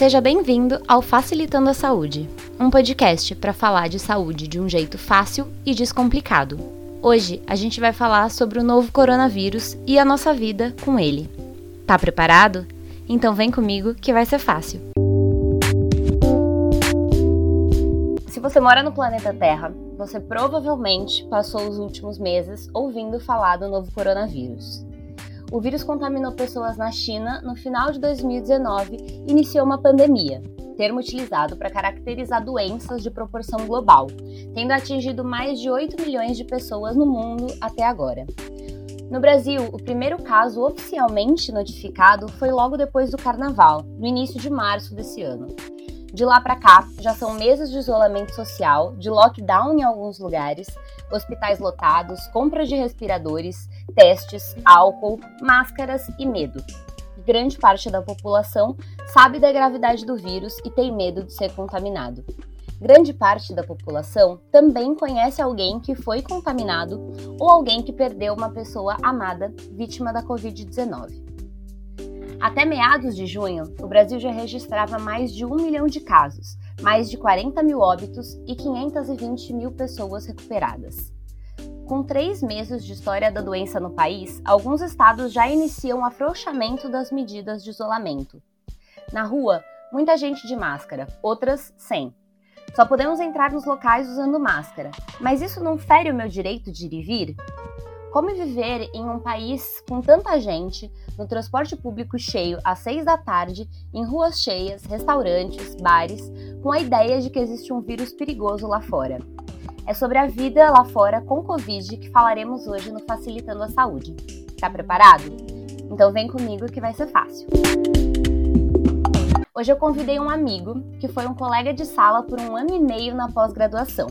Seja bem-vindo ao Facilitando a Saúde, um podcast para falar de saúde de um jeito fácil e descomplicado. Hoje a gente vai falar sobre o novo coronavírus e a nossa vida com ele. Tá preparado? Então vem comigo que vai ser fácil. Se você mora no planeta Terra, você provavelmente passou os últimos meses ouvindo falar do novo coronavírus. O vírus contaminou pessoas na China no final de 2019 e iniciou uma pandemia, termo utilizado para caracterizar doenças de proporção global, tendo atingido mais de 8 milhões de pessoas no mundo até agora. No Brasil, o primeiro caso oficialmente notificado foi logo depois do carnaval, no início de março desse ano. De lá para cá, já são meses de isolamento social, de lockdown em alguns lugares, hospitais lotados, compras de respiradores, testes, álcool, máscaras e medo. Grande parte da população sabe da gravidade do vírus e tem medo de ser contaminado. Grande parte da população também conhece alguém que foi contaminado ou alguém que perdeu uma pessoa amada vítima da Covid-19. Até meados de junho, o Brasil já registrava mais de um milhão de casos, mais de 40 mil óbitos e 520 mil pessoas recuperadas. Com três meses de história da doença no país, alguns estados já iniciam o afrouxamento das medidas de isolamento. Na rua, muita gente de máscara, outras sem. Só podemos entrar nos locais usando máscara, mas isso não fere o meu direito de ir e vir? Como viver em um país com tanta gente, no transporte público cheio às seis da tarde, em ruas cheias, restaurantes, bares, com a ideia de que existe um vírus perigoso lá fora? É sobre a vida lá fora com Covid que falaremos hoje no Facilitando a Saúde. Tá preparado? Então vem comigo que vai ser fácil. Hoje eu convidei um amigo que foi um colega de sala por um ano e meio na pós-graduação.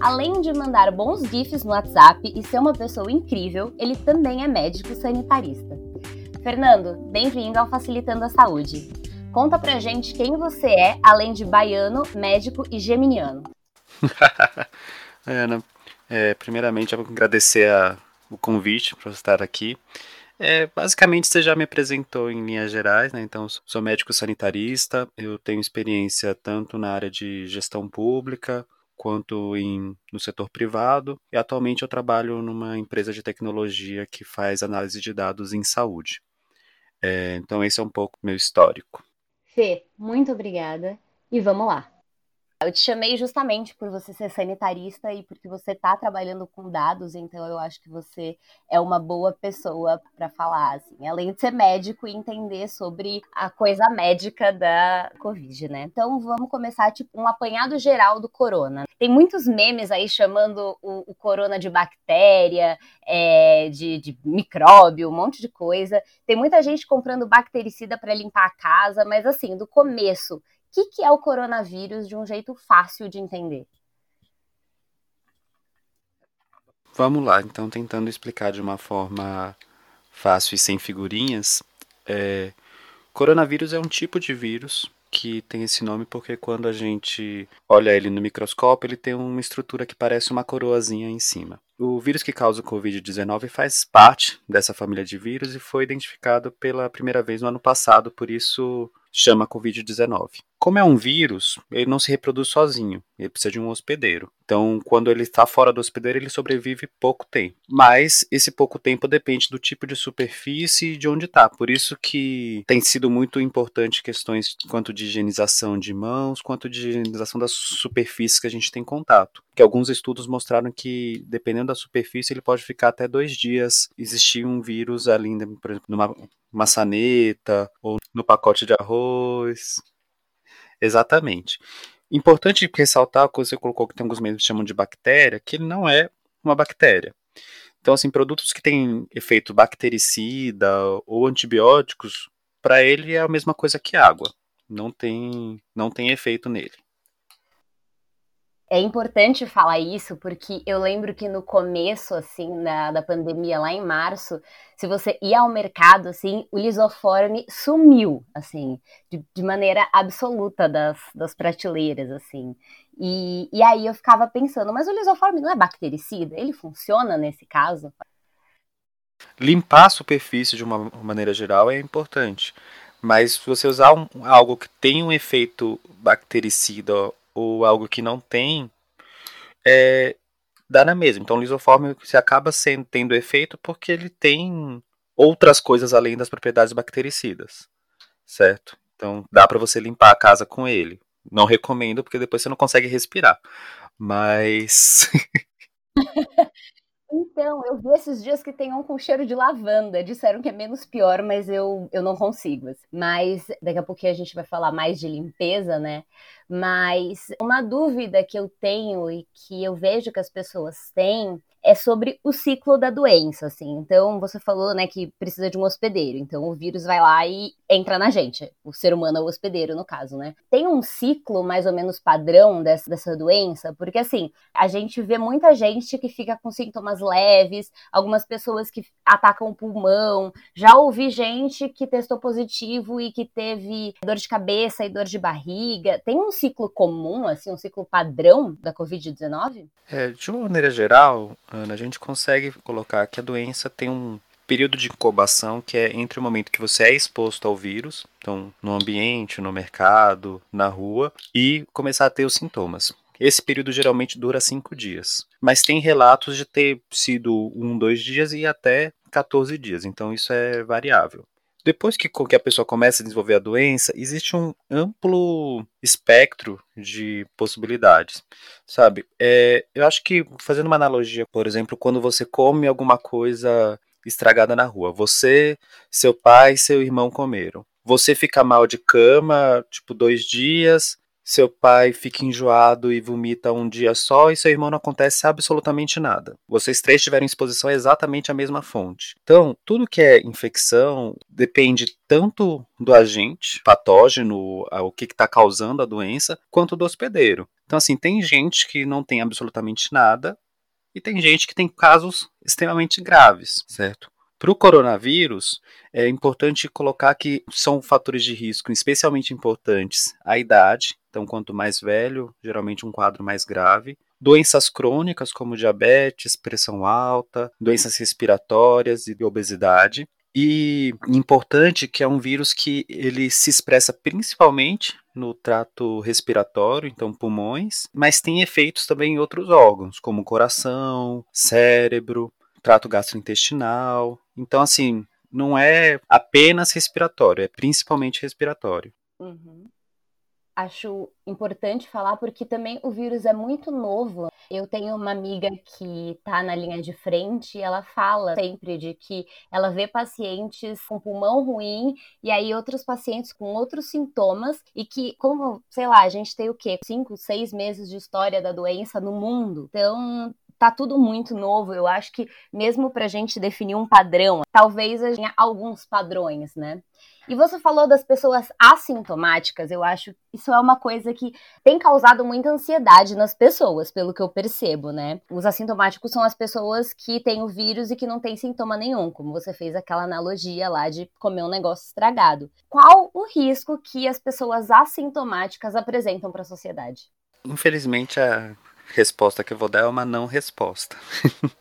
Além de mandar bons GIFs no WhatsApp e ser uma pessoa incrível, ele também é médico sanitarista. Fernando, bem-vindo ao Facilitando a Saúde. Conta pra gente quem você é, além de baiano, médico e geminiano. Ana, é, primeiramente eu agradecer a, o convite para estar aqui. É, basicamente, você já me apresentou em linhas gerais, né? Então, sou médico sanitarista, eu tenho experiência tanto na área de gestão pública, quanto em, no setor privado, e atualmente eu trabalho numa empresa de tecnologia que faz análise de dados em saúde. É, então, esse é um pouco meu histórico. Fê, muito obrigada e vamos lá. Eu te chamei justamente por você ser sanitarista e porque você está trabalhando com dados, então eu acho que você é uma boa pessoa para falar, assim, além de ser médico e entender sobre a coisa médica da Covid, né? Então vamos começar tipo um apanhado geral do corona. Tem muitos memes aí chamando o, o corona de bactéria, é, de, de micróbio, um monte de coisa. Tem muita gente comprando bactericida para limpar a casa, mas assim, do começo que, que é o coronavírus de um jeito fácil de entender? Vamos lá, então, tentando explicar de uma forma fácil e sem figurinhas. É, coronavírus é um tipo de vírus que tem esse nome porque quando a gente olha ele no microscópio, ele tem uma estrutura que parece uma coroazinha em cima. O vírus que causa o Covid-19 faz parte dessa família de vírus e foi identificado pela primeira vez no ano passado, por isso chama Covid-19. Como é um vírus, ele não se reproduz sozinho, ele precisa de um hospedeiro. Então, quando ele está fora do hospedeiro, ele sobrevive pouco tempo. Mas esse pouco tempo depende do tipo de superfície e de onde está. Por isso que tem sido muito importante questões quanto de higienização de mãos, quanto de higienização das superfícies que a gente tem contato. Que alguns estudos mostraram que, dependendo da superfície, ele pode ficar até dois dias existir um vírus ali, por exemplo, numa maçaneta ou no pacote de arroz. Exatamente. Importante ressaltar que você colocou que tem alguns meios que chamam de bactéria, que ele não é uma bactéria. Então, assim, produtos que têm efeito bactericida ou antibióticos, para ele é a mesma coisa que água. Não tem, não tem efeito nele. É importante falar isso porque eu lembro que no começo, assim, da, da pandemia, lá em março, se você ia ao mercado, assim, o lisoforme sumiu, assim, de, de maneira absoluta das, das prateleiras, assim. E, e aí eu ficava pensando, mas o lisoforme não é bactericida? Ele funciona nesse caso? Limpar a superfície de uma maneira geral é importante, Mas se você usar um, algo que tem um efeito bactericida ou algo que não tem, é, dá na mesma. Então, o lisoforme se acaba sendo, tendo efeito porque ele tem outras coisas além das propriedades bactericidas, certo? Então, dá para você limpar a casa com ele. Não recomendo porque depois você não consegue respirar. Mas Então, eu vi esses dias que tem um com cheiro de lavanda. Disseram que é menos pior, mas eu, eu não consigo. Mas daqui a pouquinho a gente vai falar mais de limpeza, né? Mas uma dúvida que eu tenho e que eu vejo que as pessoas têm é sobre o ciclo da doença, assim. Então, você falou, né, que precisa de um hospedeiro. Então, o vírus vai lá e entra na gente. O ser humano é o hospedeiro, no caso, né? Tem um ciclo mais ou menos padrão dessa, dessa doença? Porque, assim, a gente vê muita gente que fica com sintomas leves, algumas pessoas que atacam o pulmão. Já ouvi gente que testou positivo e que teve dor de cabeça e dor de barriga. Tem um ciclo comum, assim, um ciclo padrão da Covid-19? É, de uma maneira geral, Ana, a gente consegue colocar que a doença tem um período de incubação que é entre o momento que você é exposto ao vírus, então no ambiente, no mercado, na rua, e começar a ter os sintomas. Esse período geralmente dura cinco dias, mas tem relatos de ter sido um, dois dias e até 14 dias, então isso é variável. Depois que, que a pessoa começa a desenvolver a doença, existe um amplo espectro de possibilidades, sabe? É, eu acho que, fazendo uma analogia, por exemplo, quando você come alguma coisa estragada na rua, você, seu pai e seu irmão comeram. Você fica mal de cama, tipo, dois dias, seu pai fica enjoado e vomita um dia só e seu irmão não acontece absolutamente nada. Vocês três tiveram exposição a exatamente a mesma fonte. Então, tudo que é infecção depende tanto do agente patógeno, o que está causando a doença, quanto do hospedeiro. Então, assim, tem gente que não tem absolutamente nada e tem gente que tem casos extremamente graves, certo? Para o coronavírus, é importante colocar que são fatores de risco especialmente importantes a idade, então quanto mais velho, geralmente um quadro mais grave, doenças crônicas como diabetes, pressão alta, doenças respiratórias e obesidade. E importante que é um vírus que ele se expressa principalmente no trato respiratório, então pulmões, mas tem efeitos também em outros órgãos, como coração, cérebro, trato gastrointestinal. Então, assim, não é apenas respiratório, é principalmente respiratório. Uhum. Acho importante falar porque também o vírus é muito novo. Eu tenho uma amiga que está na linha de frente e ela fala sempre de que ela vê pacientes com pulmão ruim e aí outros pacientes com outros sintomas e que, como, sei lá, a gente tem o quê? Cinco, seis meses de história da doença no mundo. Então, tá tudo muito novo. Eu acho que mesmo para a gente definir um padrão, talvez a gente tenha alguns padrões, né? E você falou das pessoas assintomáticas, eu acho que isso é uma coisa que tem causado muita ansiedade nas pessoas, pelo que eu percebo, né? Os assintomáticos são as pessoas que têm o vírus e que não têm sintoma nenhum, como você fez aquela analogia lá de comer um negócio estragado. Qual o risco que as pessoas assintomáticas apresentam para a sociedade? Infelizmente, a resposta que eu vou dar é uma não resposta.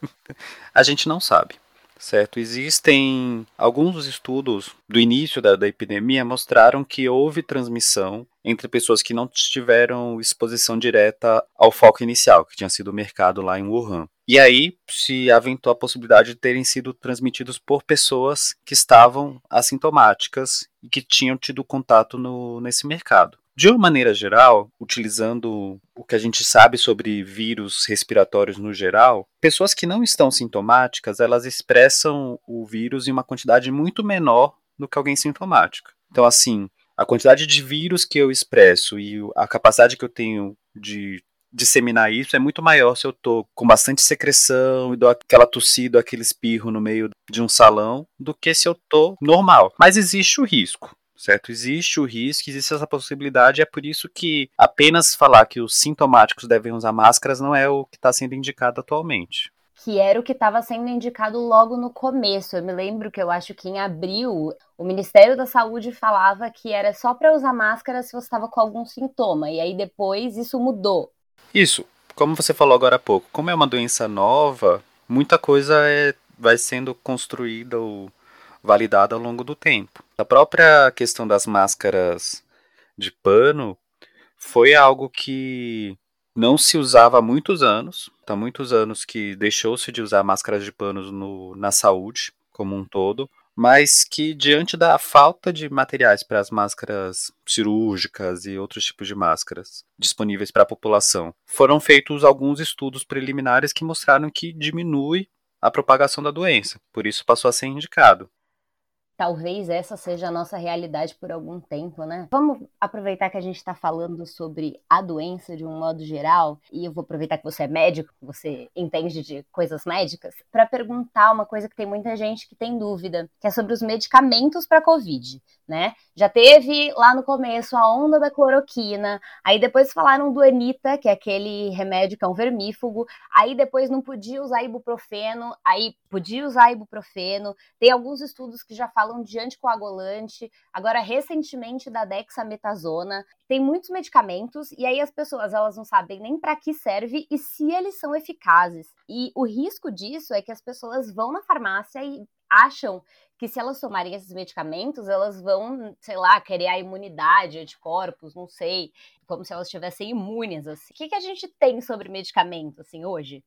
a gente não sabe, certo? Existem alguns estudos do início da, da epidemia mostraram que houve transmissão entre pessoas que não tiveram exposição direta ao foco inicial, que tinha sido o mercado lá em Wuhan. E aí se aventou a possibilidade de terem sido transmitidos por pessoas que estavam assintomáticas e que tinham tido contato no, nesse mercado. De uma maneira geral, utilizando o que a gente sabe sobre vírus respiratórios no geral, pessoas que não estão sintomáticas, elas expressam o vírus em uma quantidade muito menor do que alguém sintomático. Então, assim, a quantidade de vírus que eu expresso e a capacidade que eu tenho de disseminar isso é muito maior se eu tô com bastante secreção e dou aquela tossida, aquele espirro no meio de um salão, do que se eu tô normal. Mas existe o risco certo? Existe o risco, existe essa possibilidade, é por isso que apenas falar que os sintomáticos devem usar máscaras não é o que está sendo indicado atualmente. Que era o que estava sendo indicado logo no começo. Eu me lembro que eu acho que em abril o Ministério da Saúde falava que era só para usar máscara se você estava com algum sintoma. E aí depois isso mudou. Isso, como você falou agora há pouco, como é uma doença nova, muita coisa é, vai sendo construída ou validada ao longo do tempo. A própria questão das máscaras de pano foi algo que não se usava há muitos anos. Há muitos anos que deixou-se de usar máscaras de panos no, na saúde como um todo, mas que diante da falta de materiais para as máscaras cirúrgicas e outros tipos de máscaras disponíveis para a população, foram feitos alguns estudos preliminares que mostraram que diminui a propagação da doença, por isso passou a ser indicado. Talvez essa seja a nossa realidade por algum tempo, né? Vamos aproveitar que a gente está falando sobre a doença de um modo geral, e eu vou aproveitar que você é médico, você entende de coisas médicas, para perguntar uma coisa que tem muita gente que tem dúvida, que é sobre os medicamentos para Covid, né? Já teve lá no começo a onda da cloroquina, aí depois falaram do Anita, que é aquele remédio que é um vermífugo, aí depois não podia usar ibuprofeno, aí podia usar ibuprofeno. Tem alguns estudos que já falam falam de anticoagulante, agora recentemente da dexametasona. Tem muitos medicamentos e aí as pessoas elas não sabem nem para que serve e se eles são eficazes. E o risco disso é que as pessoas vão na farmácia e acham que se elas tomarem esses medicamentos, elas vão, sei lá, criar imunidade, anticorpos, não sei, como se elas estivessem imunes. Assim. O que, que a gente tem sobre medicamento, assim, hoje?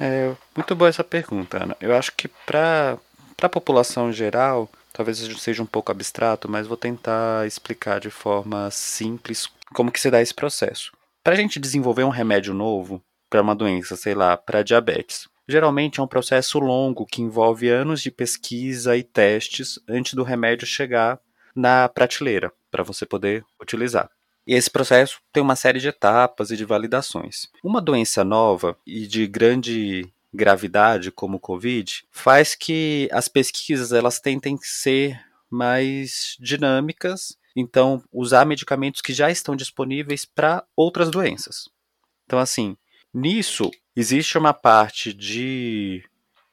É, muito boa essa pergunta, Ana. Eu acho que para para a população geral, talvez seja um pouco abstrato, mas vou tentar explicar de forma simples como que se dá esse processo. Para a gente desenvolver um remédio novo para uma doença, sei lá, para diabetes, geralmente é um processo longo que envolve anos de pesquisa e testes antes do remédio chegar na prateleira para você poder utilizar. E esse processo tem uma série de etapas e de validações. Uma doença nova e de grande gravidade, como o Covid, faz que as pesquisas elas tentem ser mais dinâmicas, então usar medicamentos que já estão disponíveis para outras doenças. Então, assim, nisso existe uma parte de,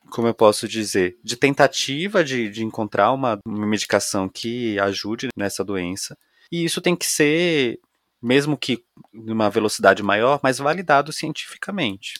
como eu posso dizer, de tentativa de, de encontrar uma, uma medicação que ajude nessa doença, e isso tem que ser, mesmo que numa velocidade maior, mas validado cientificamente.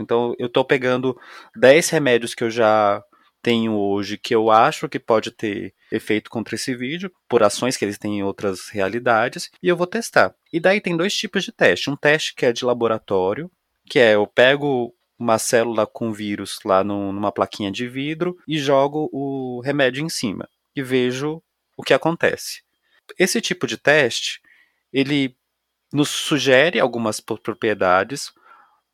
Então eu estou pegando 10 remédios que eu já tenho hoje que eu acho que pode ter efeito contra esse vídeo, por ações que eles têm em outras realidades, e eu vou testar. E daí tem dois tipos de teste. Um teste que é de laboratório, que é eu pego uma célula com vírus lá no, numa plaquinha de vidro e jogo o remédio em cima e vejo o que acontece. Esse tipo de teste, ele nos sugere algumas propriedades,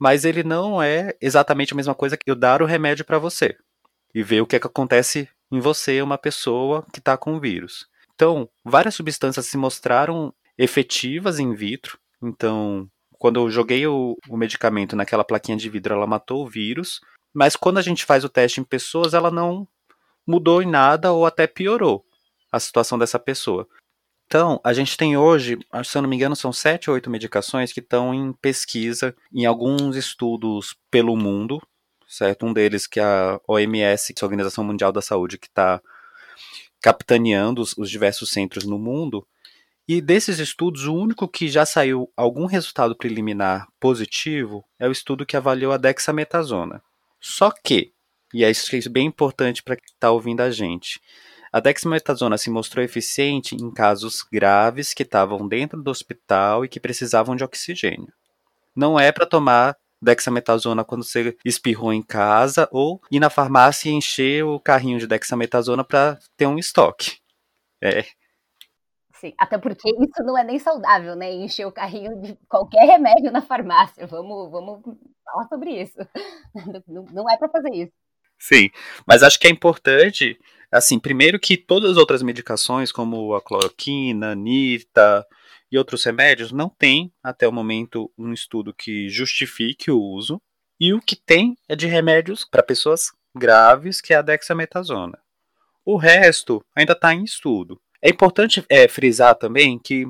mas ele não é exatamente a mesma coisa que eu dar o remédio para você e ver o que, é que acontece em você, uma pessoa que está com o vírus. Então, várias substâncias se mostraram efetivas in vitro. Então, quando eu joguei o, o medicamento naquela plaquinha de vidro, ela matou o vírus. Mas quando a gente faz o teste em pessoas, ela não mudou em nada ou até piorou a situação dessa pessoa. Então, a gente tem hoje, se eu não me engano, são sete ou oito medicações que estão em pesquisa em alguns estudos pelo mundo, certo? Um deles que é a OMS, que é a Organização Mundial da Saúde, que está capitaneando os, os diversos centros no mundo. E desses estudos, o único que já saiu algum resultado preliminar positivo é o estudo que avaliou a dexametasona. Só que, e é isso que é bem importante para quem está ouvindo a gente, a dexametasona se mostrou eficiente em casos graves que estavam dentro do hospital e que precisavam de oxigênio. Não é para tomar dexametasona quando você espirrou em casa ou ir na farmácia e encher o carrinho de dexametasona para ter um estoque. É. Sim, até porque isso não é nem saudável, né? Encher o carrinho de qualquer remédio na farmácia. Vamos, vamos falar sobre isso. Não, não é para fazer isso. Sim, mas acho que é importante Assim, primeiro que todas as outras medicações, como a cloroquina, nita e outros remédios, não tem, até o momento, um estudo que justifique o uso. E o que tem é de remédios para pessoas graves, que é a dexametasona. O resto ainda está em estudo. É importante é, frisar também que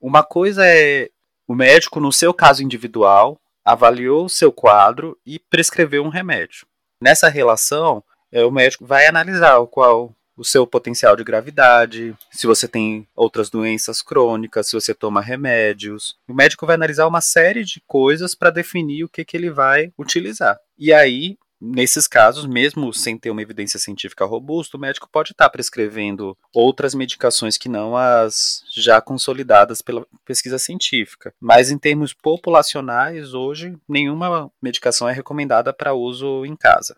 uma coisa é o médico, no seu caso individual, avaliou o seu quadro e prescreveu um remédio. Nessa relação, o médico vai analisar o qual o seu potencial de gravidade, se você tem outras doenças crônicas, se você toma remédios. O médico vai analisar uma série de coisas para definir o que, que ele vai utilizar. E aí nesses casos, mesmo sem ter uma evidência científica robusta, o médico pode estar prescrevendo outras medicações que não as já consolidadas pela pesquisa científica. Mas em termos populacionais, hoje, nenhuma medicação é recomendada para uso em casa.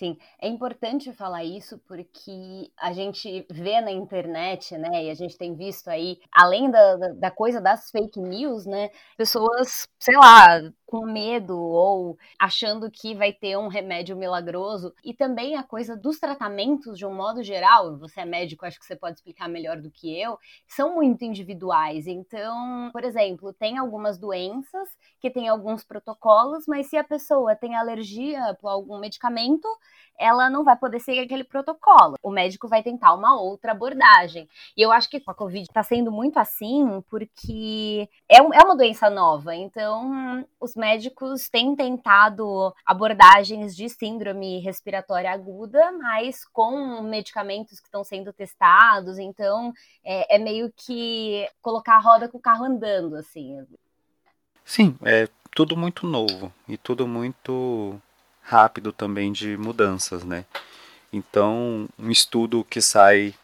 Sim, é importante falar isso porque a gente vê na internet, né, e a gente tem visto aí, além da, da coisa das fake news, né, pessoas, sei lá, com medo ou achando que vai ter um remédio milagroso, e também a coisa dos tratamentos de um modo geral, você é médico, acho que você pode explicar melhor do que eu, são muito individuais. Então, por exemplo, tem algumas doenças que têm alguns protocolos, mas se a pessoa tem alergia por algum medicamento, ela não vai poder seguir aquele protocolo. O médico vai tentar uma outra abordagem. E eu acho que com a Covid está sendo muito assim, porque é, é uma doença nova. Então, os médicos têm tentado abordagens de síndrome respiratória aguda, mas com medicamentos que estão sendo testados. Então, é, é meio que colocar a roda com o carro andando, assim. Sim, é tudo muito novo e tudo muito rápido também de mudanças, né? Então, um estudo que sai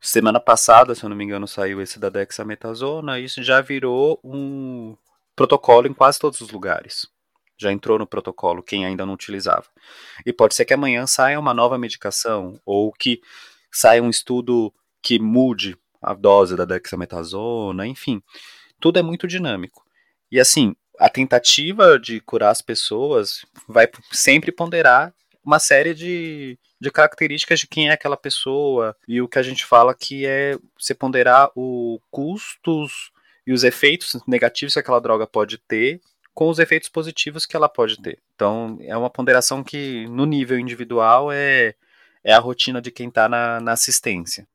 semana passada, se eu não me engano, saiu esse da dexametasona, isso já virou um protocolo em quase todos os lugares. Já entrou no protocolo quem ainda não utilizava. E pode ser que amanhã saia uma nova medicação ou que saia um estudo que mude a dose da dexametasona, enfim. Tudo é muito dinâmico. E assim, a tentativa de curar as pessoas vai sempre ponderar uma série de, de características de quem é aquela pessoa e o que a gente fala que é você ponderar os custos e os efeitos negativos que aquela droga pode ter com os efeitos positivos que ela pode ter. Então é uma ponderação que no nível individual é, é a rotina de quem está na, na assistência.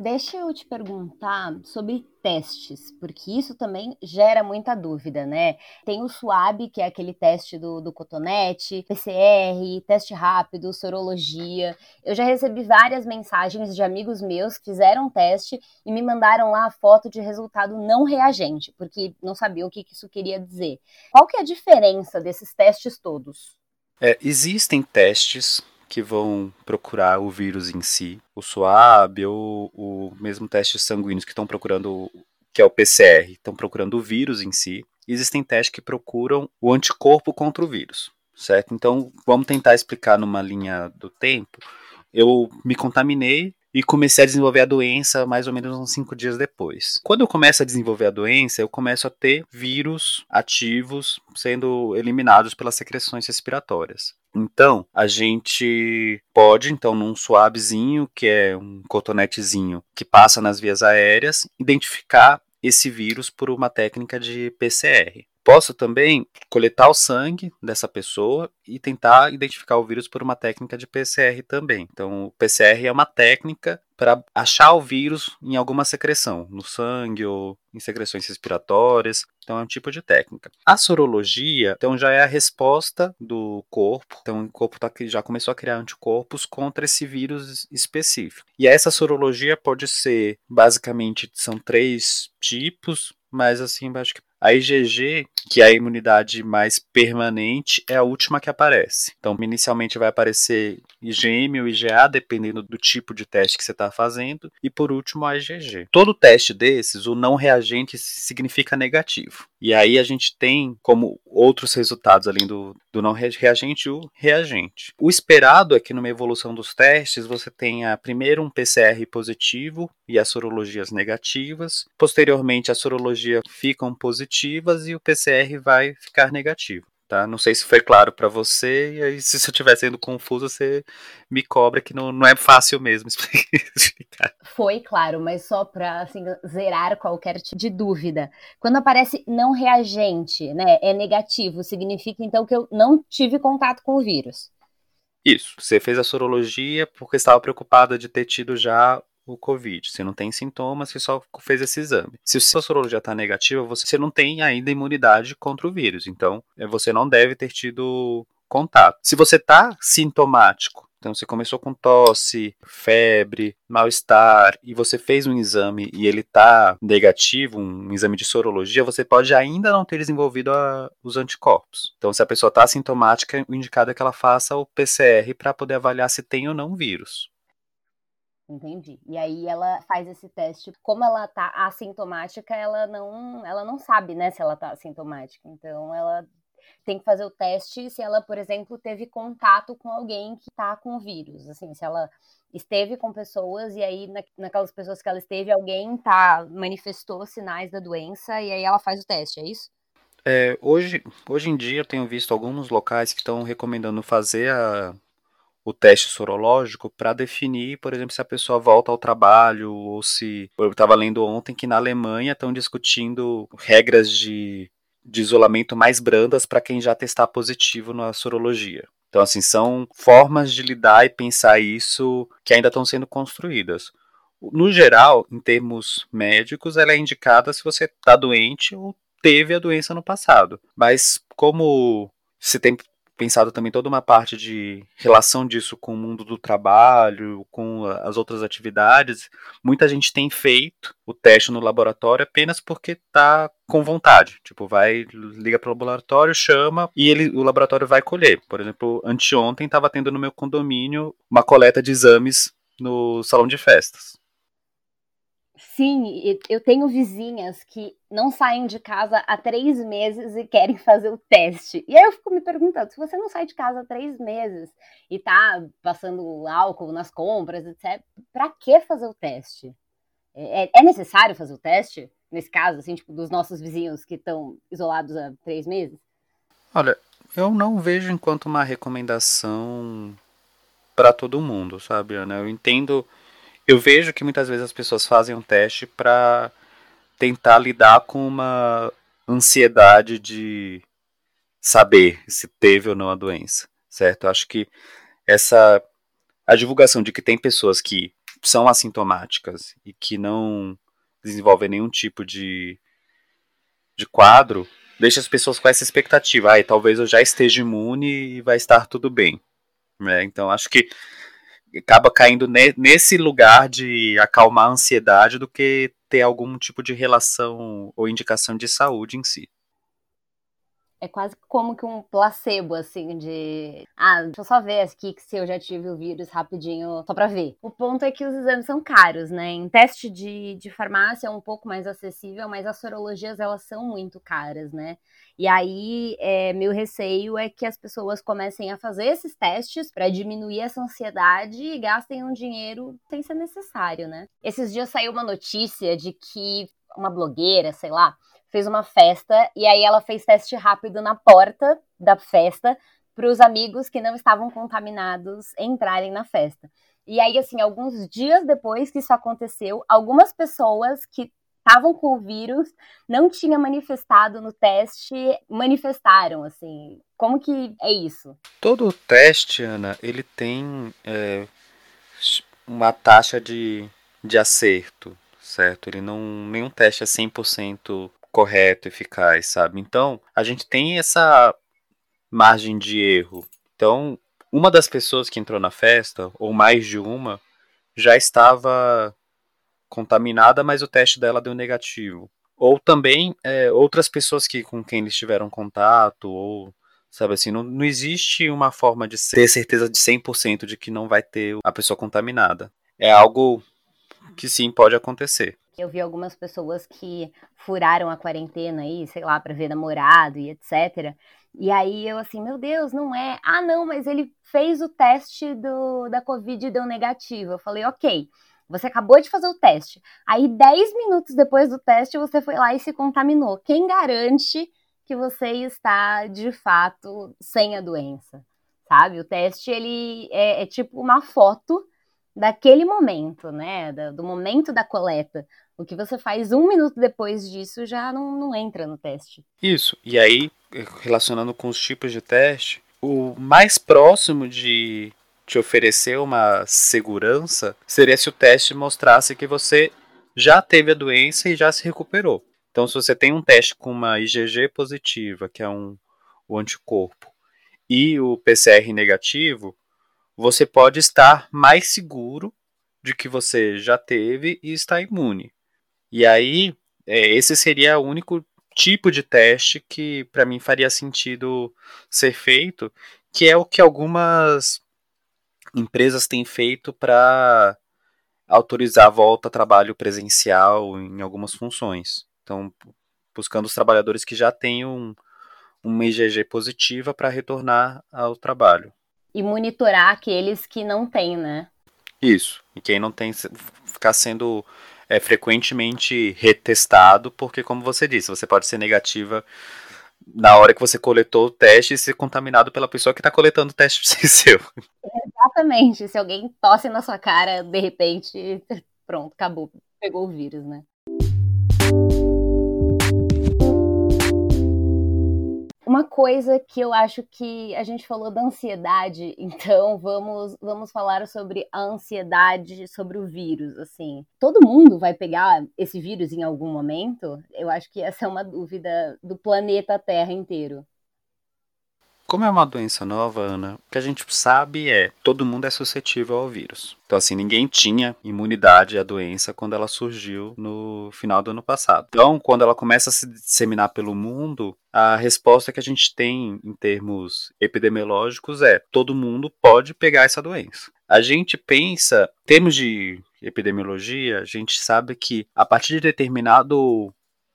Deixa eu te perguntar sobre testes, porque isso também gera muita dúvida, né? Tem o SWAB, que é aquele teste do, do cotonete, PCR, teste rápido, sorologia. Eu já recebi várias mensagens de amigos meus que fizeram teste e me mandaram lá a foto de resultado não reagente, porque não sabiam o que isso queria dizer. Qual que é a diferença desses testes todos? É, existem testes que vão procurar o vírus em si, o SWAB ou o mesmo teste sanguíneos que estão procurando, que é o PCR, estão procurando o vírus em si. Existem testes que procuram o anticorpo contra o vírus, certo? Então, vamos tentar explicar numa linha do tempo. Eu me contaminei e comecei a desenvolver a doença mais ou menos uns cinco dias depois. Quando eu começo a desenvolver a doença, eu começo a ter vírus ativos sendo eliminados pelas secreções respiratórias. Então, a gente pode, então, num suavezinho, que é um cotonetezinho que passa nas vias aéreas, identificar esse vírus por uma técnica de PCR. Posso também coletar o sangue dessa pessoa e tentar identificar o vírus por uma técnica de PCR também. Então, o PCR é uma técnica para achar o vírus em alguma secreção, no sangue ou em secreções respiratórias. Então é um tipo de técnica. A sorologia, então já é a resposta do corpo. Então o corpo tá, já começou a criar anticorpos contra esse vírus específico. E essa sorologia pode ser, basicamente, são três tipos, mas assim, acho que a IgG, que é a imunidade mais permanente, é a última que aparece. Então, inicialmente vai aparecer IgM ou IgA, dependendo do tipo de teste que você está fazendo, e por último a IgG. Todo teste desses, o não reagente significa negativo. E aí a gente tem como outros resultados além do, do não reagente o reagente. O esperado é que numa evolução dos testes você tenha primeiro um PCR positivo e as sorologias negativas. Posteriormente, a sorologia ficam positivas e o PCR vai ficar negativo. Tá? Não sei se foi claro para você, e aí, se eu estiver sendo confuso, você me cobra que não, não é fácil mesmo explicar. Foi claro, mas só para assim, zerar qualquer tipo de dúvida. Quando aparece não reagente, né, é negativo, significa então que eu não tive contato com o vírus. Isso. Você fez a sorologia porque estava preocupada de ter tido já o Covid. Você não tem sintomas, você só fez esse exame. Se a sua sorologia está negativa, você não tem ainda imunidade contra o vírus. Então, é, você não deve ter tido contato. Se você está sintomático, então você começou com tosse, febre, mal-estar e você fez um exame e ele está negativo, um exame de sorologia, você pode ainda não ter desenvolvido a, os anticorpos. Então, se a pessoa está sintomática, o indicado é que ela faça o PCR para poder avaliar se tem ou não vírus. Entendi. E aí ela faz esse teste. Como ela tá assintomática, ela não, ela não sabe, né, se ela tá assintomática. Então ela tem que fazer o teste se ela, por exemplo, teve contato com alguém que tá com o vírus. Assim, se ela esteve com pessoas e aí na, naquelas pessoas que ela esteve, alguém tá manifestou sinais da doença e aí ela faz o teste, é isso? É, hoje, hoje em dia eu tenho visto alguns locais que estão recomendando fazer a o teste sorológico para definir, por exemplo, se a pessoa volta ao trabalho ou se. Eu estava lendo ontem que na Alemanha estão discutindo regras de, de isolamento mais brandas para quem já testar positivo na sorologia. Então, assim, são formas de lidar e pensar isso que ainda estão sendo construídas. No geral, em termos médicos, ela é indicada se você está doente ou teve a doença no passado. Mas como se tem pensado também toda uma parte de relação disso com o mundo do trabalho, com as outras atividades. Muita gente tem feito o teste no laboratório apenas porque está com vontade. Tipo, vai, liga para o laboratório, chama e ele, o laboratório vai colher. Por exemplo, anteontem estava tendo no meu condomínio uma coleta de exames no salão de festas. Sim, eu tenho vizinhas que não saem de casa há três meses e querem fazer o teste. E aí eu fico me perguntando: se você não sai de casa há três meses e tá passando álcool nas compras, etc., para que fazer o teste? É, é, é, necessário fazer o teste? Nesse caso, assim, tipo, dos nossos vizinhos que estão isolados há três meses? Olha, eu não vejo enquanto uma recomendação para todo mundo, sabe, Ana? Eu entendo eu vejo que muitas vezes as pessoas fazem um teste para tentar lidar com uma ansiedade de saber se teve ou não a doença, certo? Eu acho que essa a divulgação de que tem pessoas que são assintomáticas e que não desenvolvem nenhum tipo de, de quadro deixa as pessoas com essa expectativa, ah, talvez eu já esteja imune e vai estar tudo bem. Né? Então acho que acaba caindo ne, nesse lugar de acalmar a ansiedade do que ter algum tipo de relação ou indicação de saúde em si. É quase como que um placebo, assim, de. Ah, deixa eu só ver aqui se eu já tive o vírus rapidinho, só pra ver. O ponto é que os exames são caros, né? Em teste de, de farmácia é um pouco mais acessível, mas as sorologias, elas são muito caras, né? E aí, é, meu receio é que as pessoas comecem a fazer esses testes para diminuir essa ansiedade e gastem um dinheiro sem ser necessário, né? Esses dias saiu uma notícia de que uma blogueira, sei lá, fez uma festa e aí ela fez teste rápido na porta da festa para os amigos que não estavam contaminados entrarem na festa. E aí, assim, alguns dias depois que isso aconteceu, algumas pessoas que estavam com o vírus, não tinha manifestado no teste, manifestaram, assim. Como que é isso? Todo teste, Ana, ele tem é, uma taxa de, de acerto, certo? Ele não. Nenhum teste é 100% correto, eficaz, sabe? Então, a gente tem essa margem de erro. Então, uma das pessoas que entrou na festa, ou mais de uma, já estava contaminada, mas o teste dela deu negativo. Ou também é, outras pessoas que com quem eles tiveram contato, ou sabe assim, não, não existe uma forma de ter certeza de 100% de que não vai ter a pessoa contaminada. É algo que sim pode acontecer. Eu vi algumas pessoas que furaram a quarentena aí, sei lá, para ver namorado e etc. E aí eu assim, meu Deus, não é. Ah, não, mas ele fez o teste do, da Covid e deu negativo. Eu falei, ok. Você acabou de fazer o teste. Aí, 10 minutos depois do teste, você foi lá e se contaminou. Quem garante que você está, de fato, sem a doença? Sabe? O teste, ele é, é tipo uma foto daquele momento, né? Do, do, momento da coleta. O que você faz um minuto depois disso já não, não entra no teste. Isso. E aí, relacionando com os tipos de teste, o mais próximo de te oferecer uma segurança seria se o teste mostrasse que você já teve a doença e já se recuperou. Então, se você tem um teste com uma IgG positiva, que é um o anticorpo, e o PCR negativo, você pode estar mais seguro de que você já teve e está imune. E aí, é, esse seria o único tipo de teste que para mim faria sentido ser feito, que é o que algumas empresas têm feito para autorizar a volta a trabalho presencial em algumas funções. Então, buscando os trabalhadores que já tenham uma IgG positiva para retornar ao trabalho. E monitorar aqueles que não têm, né? Isso. E quem não tem, ficar sendo é, frequentemente retestado, porque, como você disse, você pode ser negativa na hora que você coletou o teste e ser contaminado pela pessoa que está coletando o teste seu. Exatamente. Se alguém tosse na sua cara, de repente, pronto, acabou. Pegou o vírus, né? Uma coisa que eu acho que a gente falou da ansiedade, então vamos vamos falar sobre a ansiedade sobre o vírus, assim. Todo mundo vai pegar esse vírus em algum momento? Eu acho que essa é uma dúvida do planeta Terra inteiro. Como é uma doença nova, Ana, o que a gente sabe é todo mundo é suscetível ao vírus. Então, assim, ninguém tinha imunidade à doença quando ela surgiu no final do ano passado. Então, quando ela começa a se disseminar pelo mundo, a resposta que a gente tem em termos epidemiológicos é todo mundo pode pegar essa doença. A gente pensa, em termos de epidemiologia, a gente sabe que a partir de determinado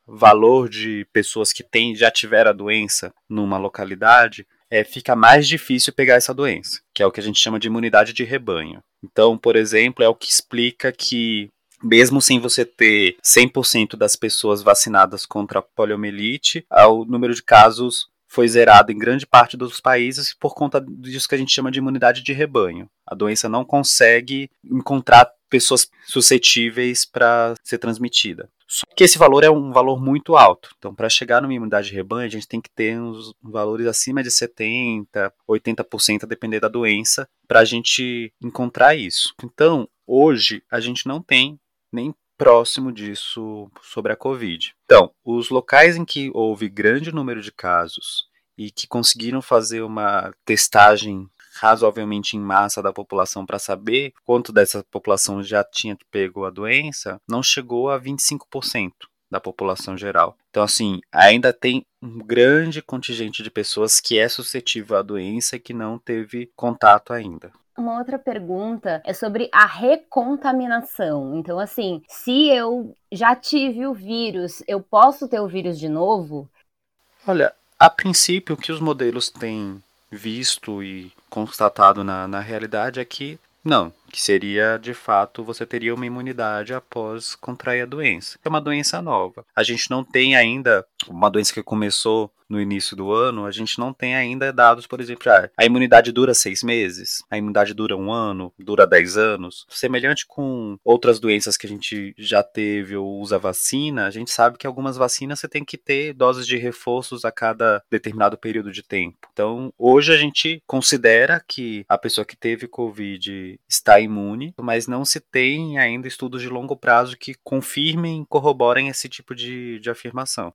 valor de pessoas que têm, já tiveram a doença numa localidade, é, fica mais difícil pegar essa doença, que é o que a gente chama de imunidade de rebanho. Então, por exemplo, é o que explica que mesmo sem você ter 100% das pessoas vacinadas contra a poliomielite, o número de casos foi zerado em grande parte dos países por conta disso que a gente chama de imunidade de rebanho. A doença não consegue encontrar pessoas suscetíveis para ser transmitida. Só que esse valor é um valor muito alto. Então, para chegar numa imunidade de rebanho, a gente tem que ter uns valores acima de 70%, 80%, a depender da doença, para a gente encontrar isso. Então, hoje, a gente não tem nem próximo disso sobre a Covid. Então, os locais em que houve grande número de casos e que conseguiram fazer uma testagem razoavelmente em massa da população para saber quanto dessa população já tinha pego a doença, não chegou a 25% da população geral. Então, assim, ainda tem um grande contingente de pessoas que é suscetível à doença e que não teve contato ainda. Uma outra pergunta é sobre a recontaminação. Então, assim, se eu já tive o vírus, eu posso ter o vírus de novo? Olha, a princípio, o que os modelos têm visto e constatado na, na realidade é que não, que seria de fato você teria uma imunidade após contrair a doença. É uma doença nova. A gente não tem ainda uma doença que começou no início do ano, a gente não tem ainda dados, por exemplo, ah, a imunidade dura seis meses, a imunidade dura um ano, dura dez anos. Semelhante com outras doenças que a gente já teve ou usa vacina, a gente sabe que algumas vacinas você tem que ter doses de reforços a cada determinado período de tempo. Então, hoje a gente considera que a pessoa que teve Covid está imune, mas não se tem ainda estudos de longo prazo que confirmem, corroborem esse tipo de, de afirmação.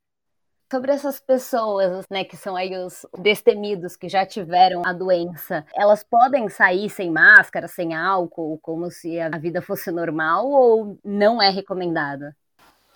Sobre essas pessoas, né, que são aí os destemidos que já tiveram a doença, elas podem sair sem máscara, sem álcool, como se a vida fosse normal ou não é recomendada?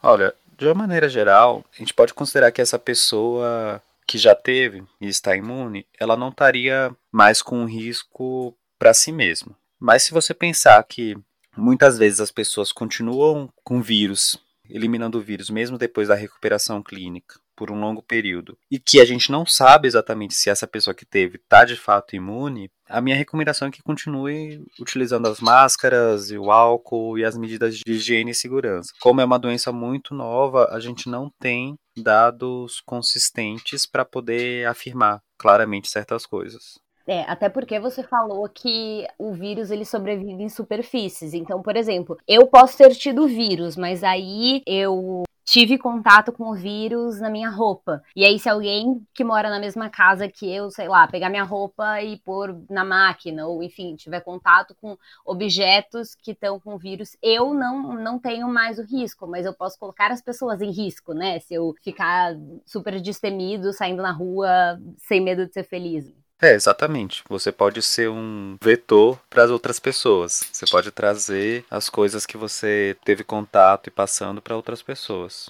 Olha, de uma maneira geral, a gente pode considerar que essa pessoa que já teve e está imune, ela não estaria mais com risco para si mesma. Mas se você pensar que muitas vezes as pessoas continuam com vírus, eliminando o vírus mesmo depois da recuperação clínica, por um longo período e que a gente não sabe exatamente se essa pessoa que teve está de fato imune, a minha recomendação é que continue utilizando as máscaras e o álcool e as medidas de higiene e segurança. Como é uma doença muito nova, a gente não tem dados consistentes para poder afirmar claramente certas coisas. É, até porque você falou que o vírus ele sobrevive em superfícies. Então, por exemplo, eu posso ter tido vírus, mas aí eu tive contato com o vírus na minha roupa. E aí, se alguém que mora na mesma casa que eu, sei lá, pegar minha roupa e pôr na máquina, ou enfim, tiver contato com objetos que estão com vírus, eu não, não tenho mais o risco, mas eu posso colocar as pessoas em risco, né? Se eu ficar super destemido, saindo na rua sem medo de ser feliz. É, exatamente. Você pode ser um vetor para as outras pessoas. Você pode trazer as coisas que você teve contato e passando para outras pessoas.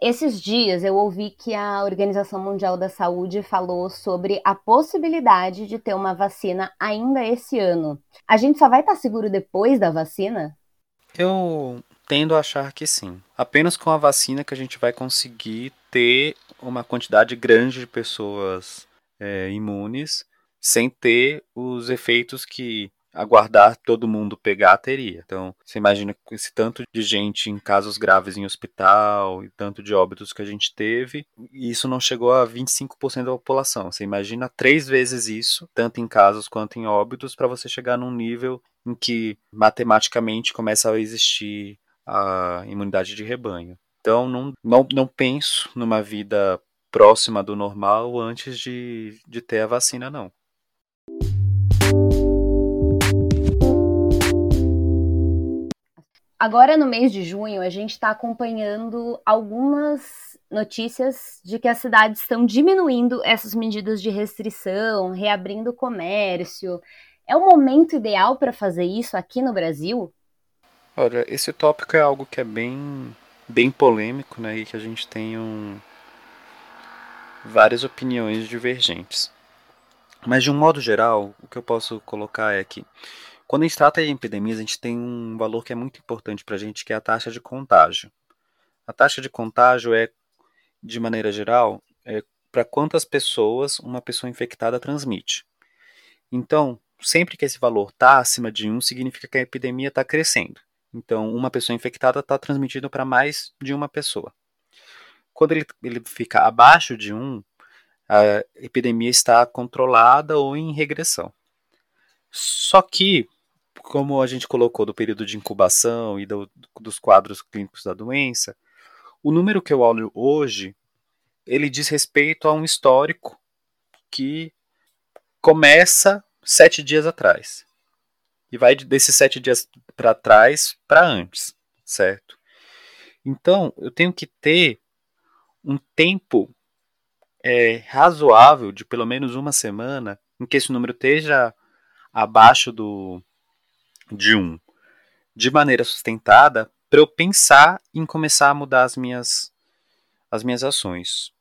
Esses dias eu ouvi que a Organização Mundial da Saúde falou sobre a possibilidade de ter uma vacina ainda esse ano. A gente só vai estar seguro depois da vacina? Eu tendo a achar que sim. Apenas com a vacina que a gente vai conseguir ter uma quantidade grande de pessoas é, imunes sem ter os efeitos que aguardar todo mundo pegar teria. Então, você imagina esse tanto de gente em casos graves em hospital e tanto de óbitos que a gente teve, e isso não chegou a 25% da população. Você imagina três vezes isso, tanto em casos quanto em óbitos, para você chegar num nível em que matematicamente começa a existir a imunidade de rebanho. Então, não, não, não penso numa vida próxima do normal antes de, de ter a vacina, não. Agora, no mês de junho, a gente está acompanhando algumas notícias de que as cidades estão diminuindo essas medidas de restrição, reabrindo o comércio. É o momento ideal para fazer isso aqui no Brasil? Olha, esse tópico é algo que é bem, bem polêmico, né? E que a gente tem um, várias opiniões divergentes. Mas de um modo geral, o que eu posso colocar é que quando a gente trata de epidemias, a gente tem um valor que é muito importante para a gente, que é a taxa de contágio. A taxa de contágio é, de maneira geral, é para quantas pessoas uma pessoa infectada transmite. Então, sempre que esse valor está acima de 1, significa que a epidemia está crescendo. Então, uma pessoa infectada está transmitindo para mais de uma pessoa. Quando ele, ele fica abaixo de 1, a epidemia está controlada ou em regressão. Só que como a gente colocou do período de incubação e do, dos quadros clínicos da doença, o número que eu olho hoje, ele diz respeito a um histórico que começa sete dias atrás e vai desses sete dias para trás para antes, certo? Então eu tenho que ter um tempo é, razoável de pelo menos uma semana em que esse número esteja abaixo do de um de maneira sustentada para eu pensar em começar a mudar as minhas as minhas ações.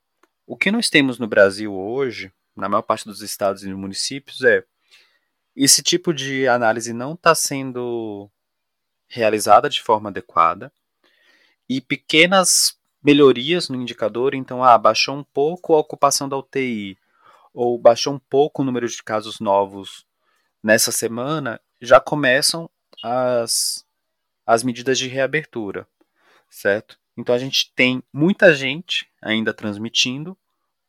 O que nós temos no Brasil hoje, na maior parte dos estados e municípios, é esse tipo de análise não está sendo realizada de forma adequada e pequenas melhorias no indicador, então, ah, baixou um pouco a ocupação da UTI ou baixou um pouco o número de casos novos nessa semana, já começam as, as medidas de reabertura, certo? Então a gente tem muita gente ainda transmitindo,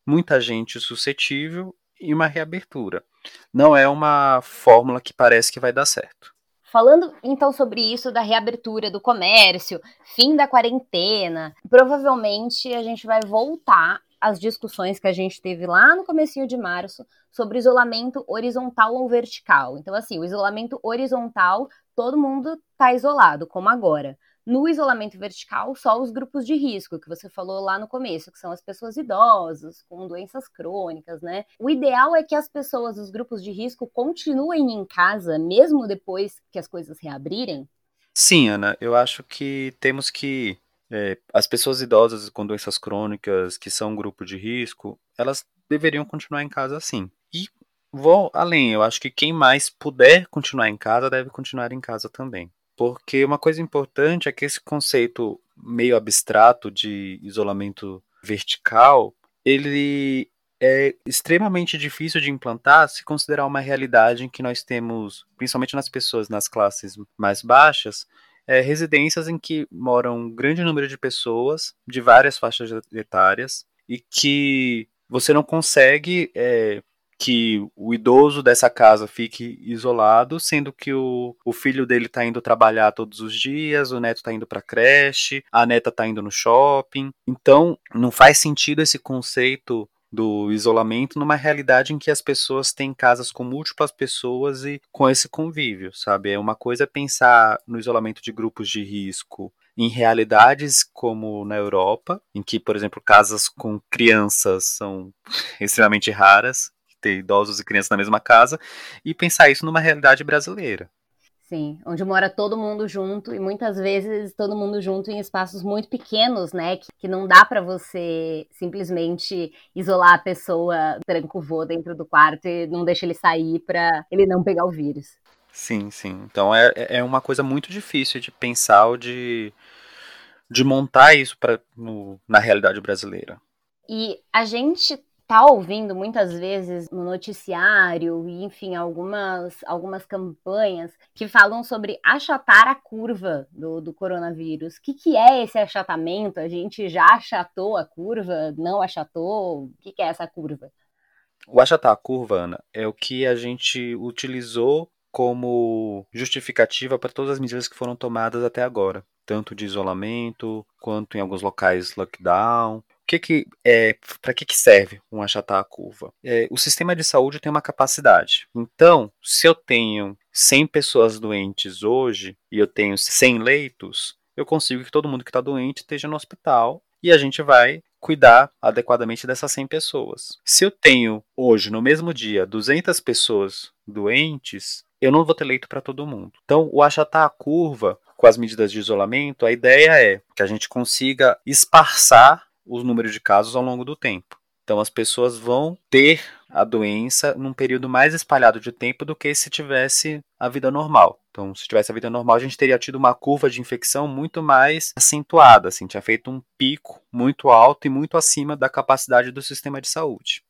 muita gente suscetível e uma reabertura. Não é uma fórmula que parece que vai dar certo. Falando então sobre isso da reabertura do comércio, fim da quarentena, provavelmente a gente vai voltar às discussões que a gente teve lá no comecinho de março sobre isolamento horizontal ou vertical. Então assim, o isolamento horizontal, todo mundo está isolado, como agora. No isolamento vertical, só os grupos de risco, que você falou lá no começo, que são as pessoas idosas, com doenças crônicas, né? O ideal é que as pessoas, os grupos de risco, continuem em casa, mesmo depois que as coisas reabrirem? Sim, Ana, eu acho que temos que. É, as pessoas idosas com doenças crônicas, que são um grupo de risco, elas deveriam continuar em casa sim. E vou além, eu acho que quem mais puder continuar em casa deve continuar em casa também. Porque uma coisa importante é que esse conceito meio abstrato de isolamento vertical, ele é extremamente difícil de implantar se considerar uma realidade em que nós temos, principalmente nas pessoas nas classes mais baixas, é, residências em que moram um grande número de pessoas de várias faixas etárias e que você não consegue é, que o idoso dessa casa fique isolado, sendo que o, o filho dele está indo trabalhar todos os dias, o neto está indo para creche, a neta está indo no shopping. Então, não faz sentido esse conceito do isolamento numa realidade em que as pessoas têm casas com múltiplas pessoas e com esse convívio, sabe? É uma coisa pensar no isolamento de grupos de risco em realidades como na Europa, em que, por exemplo, casas com crianças são extremamente raras, ter idosos e crianças na mesma casa, e pensar isso numa realidade brasileira. Sim, onde mora todo mundo junto e muitas vezes todo mundo junto em espaços muito pequenos, né? Que, que não dá para você simplesmente isolar a pessoa, tranca o vô dentro do quarto e não deixa ele sair para ele não pegar o vírus. Sim, sim. Então é, é uma coisa muito difícil de pensar ou de, de montar isso pra, no, na realidade brasileira. E a gente tá ouvindo muitas vezes no noticiário e, enfim, algumas, algumas campanhas que falam sobre achatar a curva do, do coronavírus. O que, que é esse achatamento? A gente já achatou a curva? Não achatou? O que, que é essa curva? O achatar a curva, Ana, é o que a gente utilizou como justificativa para todas as medidas que foram tomadas até agora, tanto de isolamento quanto em alguns locais lockdown que que é, para que, que serve um achatar a curva? É, o sistema de saúde tem uma capacidade. Então, se eu tenho 100 pessoas doentes hoje e eu tenho 100 leitos, eu consigo que todo mundo que está doente esteja no hospital e a gente vai cuidar adequadamente dessas 100 pessoas. Se eu tenho hoje, no mesmo dia, 200 pessoas doentes, eu não vou ter leito para todo mundo. Então, o achatar a curva com as medidas de isolamento, a ideia é que a gente consiga esparçar os números de casos ao longo do tempo. Então as pessoas vão ter a doença num período mais espalhado de tempo do que se tivesse a vida normal. Então, se tivesse a vida normal, a gente teria tido uma curva de infecção muito mais acentuada, assim, tinha feito um pico muito alto e muito acima da capacidade do sistema de saúde.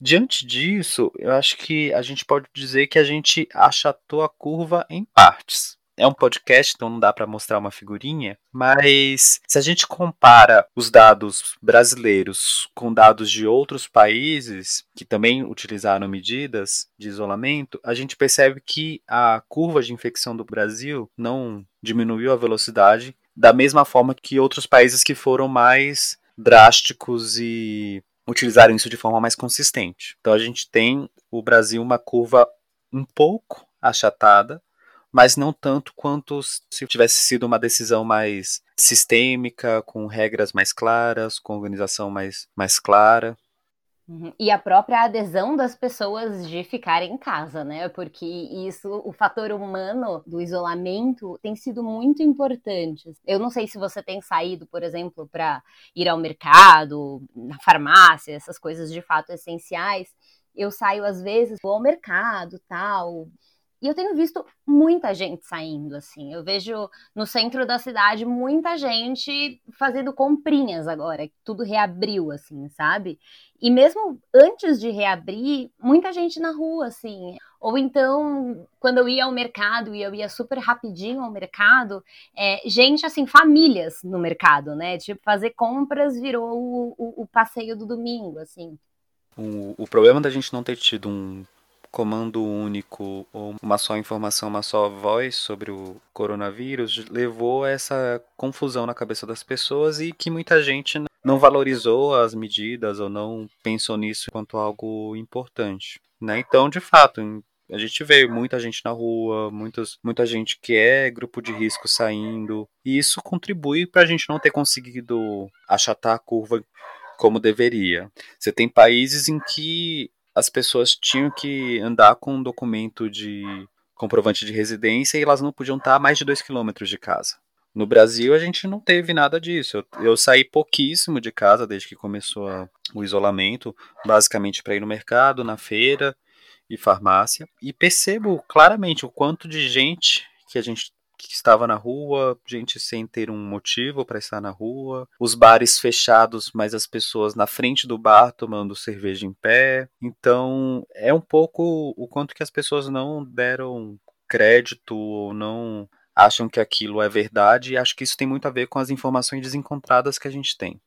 Diante disso, eu acho que a gente pode dizer que a gente achatou a curva em partes é um podcast, então não dá para mostrar uma figurinha, mas se a gente compara os dados brasileiros com dados de outros países que também utilizaram medidas de isolamento, a gente percebe que a curva de infecção do Brasil não diminuiu a velocidade da mesma forma que outros países que foram mais drásticos e utilizaram isso de forma mais consistente. Então a gente tem o Brasil uma curva um pouco achatada, mas não tanto quanto se tivesse sido uma decisão mais sistêmica, com regras mais claras, com organização mais, mais clara. Uhum. E a própria adesão das pessoas de ficarem em casa, né? Porque isso, o fator humano do isolamento tem sido muito importante. Eu não sei se você tem saído, por exemplo, para ir ao mercado, na farmácia, essas coisas de fato essenciais. Eu saio às vezes, vou ao mercado, tal, e eu tenho visto muita gente saindo, assim. Eu vejo no centro da cidade muita gente fazendo comprinhas agora, tudo reabriu, assim, sabe? E mesmo antes de reabrir, muita gente na rua, assim. Ou então, quando eu ia ao mercado e eu ia super rapidinho ao mercado, é, gente, assim, famílias no mercado, né? Tipo, fazer compras virou o, o, o passeio do domingo, assim. O, o problema da gente não ter tido um comando único ou uma só informação, uma só voz sobre o coronavírus levou a essa confusão na cabeça das pessoas e que muita gente não valorizou as medidas ou não pensou nisso quanto algo importante. Né? Então, de fato, a gente vê muita gente na rua, muitas, muita gente que é grupo de risco saindo, e isso contribui para a gente não ter conseguido achatar a curva como deveria. Você tem países em que as pessoas tinham que andar com um documento de comprovante de residência e elas não podiam estar a mais de 2 quilômetros de casa. No Brasil, a gente não teve nada disso. Eu, eu saí pouquíssimo de casa desde que começou a, o isolamento, basicamente para ir no mercado, na feira e farmácia. E percebo claramente o quanto de gente que a gente que estava na rua, gente sem ter um motivo para estar na rua, os bares fechados, mas as pessoas na frente do bar tomando cerveja em pé. Então, é um pouco o quanto que as pessoas não deram crédito ou não acham que aquilo é verdade, e acho que isso tem muito a ver com as informações desencontradas que a gente tem.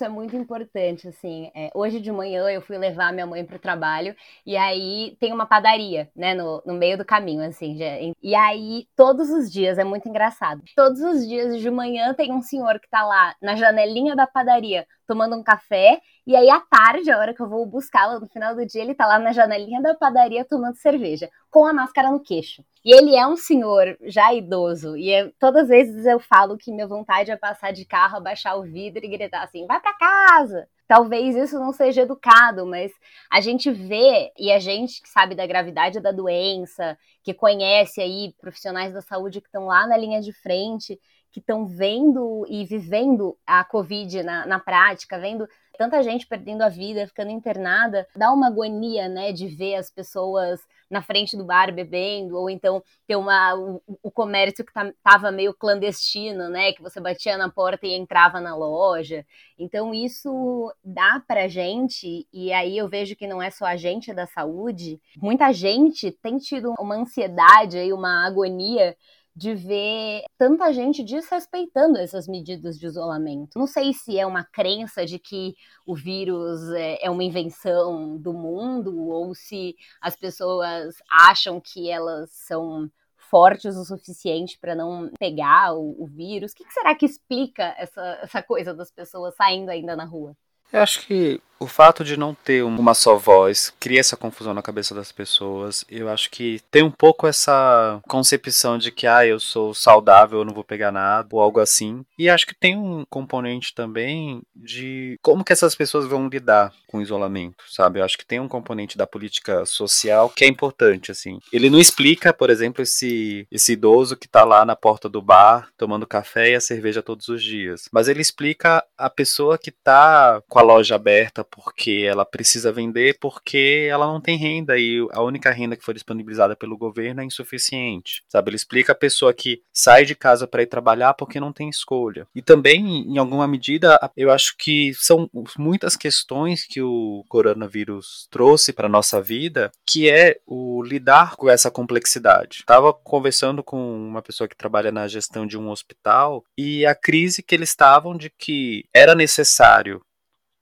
Isso é muito importante, assim. É, hoje de manhã eu fui levar minha mãe para o trabalho e aí tem uma padaria, né, no, no meio do caminho, assim. Já, e aí todos os dias é muito engraçado. Todos os dias de manhã tem um senhor que está lá na janelinha da padaria tomando um café E aí, à tarde, a hora que eu vou buscá-lo, no final do dia, ele tá lá na janelinha da padaria tomando cerveja, com a máscara no queixo. E ele é um senhor já idoso, e todas as vezes eu falo que minha vontade é passar de carro, abaixar o vidro e gritar assim: vai para casa! Talvez isso não seja educado, mas a gente vê, e a gente que sabe da gravidade da doença, que conhece aí profissionais da saúde que estão lá na linha de frente, que estão vendo e vivendo a Covid na, na prática, vendo tanta gente perdendo a vida, ficando internada, dá uma agonia, né, de ver as pessoas na frente do bar bebendo, ou então ter uma, o, o comércio que tá, meio clandestino, né, que você batia na porta e entrava na loja. Então isso dá pra gente, e aí eu vejo que não é só a gente da saúde, muita gente tem tido uma ansiedade aí, uma agonia de ver tanta gente desrespeitando essas medidas de isolamento. Não sei se é uma crença de que o vírus é, é uma invenção do mundo ou se as pessoas acham que elas são fortes o suficiente para não pegar o, o vírus. O que, que, será que explica essa, essa coisa das pessoas saindo ainda na rua? Eu acho que o fato de não ter uma só voz cria essa confusão na cabeça das pessoas. Eu acho que tem um pouco essa concepção de que, ah, eu sou saudável, eu não vou pegar nada, ou algo assim. E acho que tem um componente também de como que essas pessoas vão lidar com o isolamento, sabe? Eu acho que tem um componente da política social que é importante, assim. Ele não explica, por exemplo, esse, esse idoso que tá lá na porta do bar tomando café e a cerveja todos os dias. Mas ele explica a pessoa que tá com a loja aberta porque ela precisa vender porque ela não tem renda e a única renda que foi disponibilizada pelo governo é insuficiente. Sabe, ele explica a pessoa que sai de casa para ir trabalhar porque não tem escolha. E também, em alguma medida, eu acho que são muitas questões que o coronavírus trouxe para nossa vida, que é o lidar com essa complexidade. Estava conversando com uma pessoa que trabalha na gestão de um hospital e a crise que eles estavam de que era necessário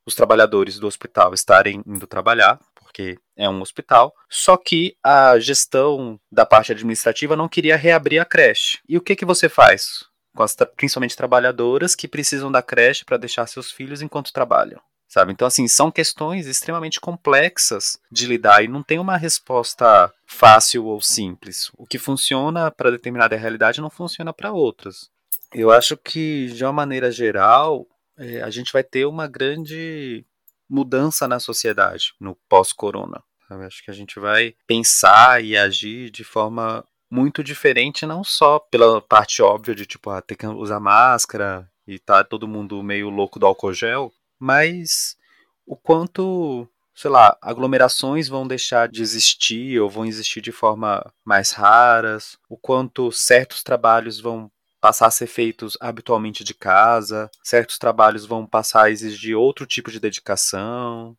os trabalhadores do hospital estarem indo trabalhar, porque é um hospital, só que a gestão da parte administrativa não queria reabrir a creche. E o que, que você faz? Com as principalmente trabalhadoras que precisam da creche para deixar seus filhos enquanto trabalham. Sabe? Então, assim, são questões extremamente complexas de lidar e não tem uma resposta fácil ou simples. O que funciona para determinada realidade não funciona para outras. Eu acho que, de uma maneira geral, é, a gente vai ter uma grande mudança na sociedade no pós-corona. Acho que a gente vai pensar e agir de forma muito diferente, não só pela parte óbvia de tipo, ah, ter que usar máscara e tá todo mundo meio louco do álcool gel, mas o quanto, sei lá, aglomerações vão deixar de existir ou vão existir de forma mais raras, o quanto certos trabalhos vão passar a ser feitos habitualmente de casa, certos trabalhos vão passar a exigir outro tipo de dedicação.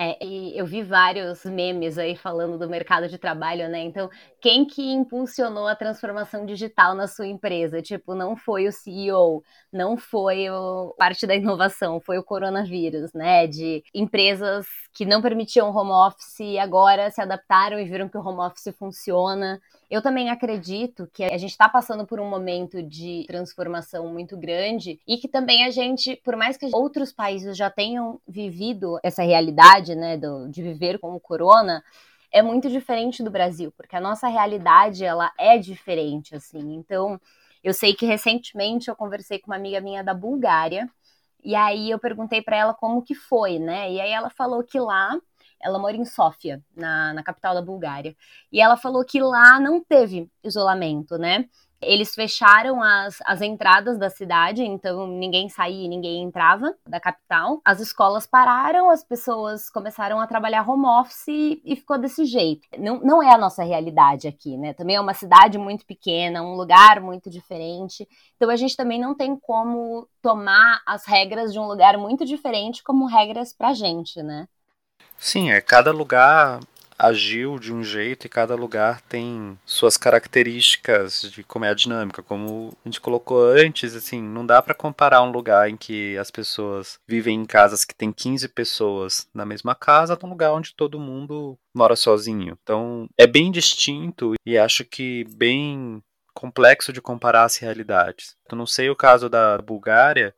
É, eu vi vários memes aí falando do mercado de trabalho, né? Então, quem que impulsionou a transformação digital na sua empresa? Tipo, não foi o CEO, não foi o, parte da inovação, foi o coronavírus, né? De empresas que não permitiam home office agora se adaptaram e viram que o home office funciona. Eu também acredito que a gente está passando por um momento de transformação muito grande e que também a gente, por mais que outros países já tenham vivido essa realidade, né, do, de viver com o corona, é muito diferente do Brasil, porque a nossa realidade ela é diferente, assim. Então, eu sei que recentemente eu conversei com uma amiga minha da Bulgária e aí eu perguntei para ela como que foi, né? E aí ela falou que lá, ela mora em Sófia, na, na capital da Bulgária, e ela falou que lá não teve isolamento, né? Eles fecharam as, as entradas da cidade, então ninguém saía, ninguém entrava da capital. As escolas pararam, as pessoas começaram a trabalhar home office e, e ficou desse jeito. Não, não é a nossa realidade aqui, né? Também é uma cidade muito pequena, um lugar muito diferente. Então a gente também não tem como tomar as regras de um lugar muito diferente como regras pra gente, né? Sim, é cada lugar agiu de um jeito e cada lugar tem suas características de como é a dinâmica. Como a gente colocou antes, assim, não dá para comparar um lugar em que as pessoas vivem em casas que tem 15 pessoas na mesma casa com um lugar onde todo mundo mora sozinho. Então, é bem distinto e acho que bem complexo de comparar as realidades. Eu não sei o caso da Bulgária,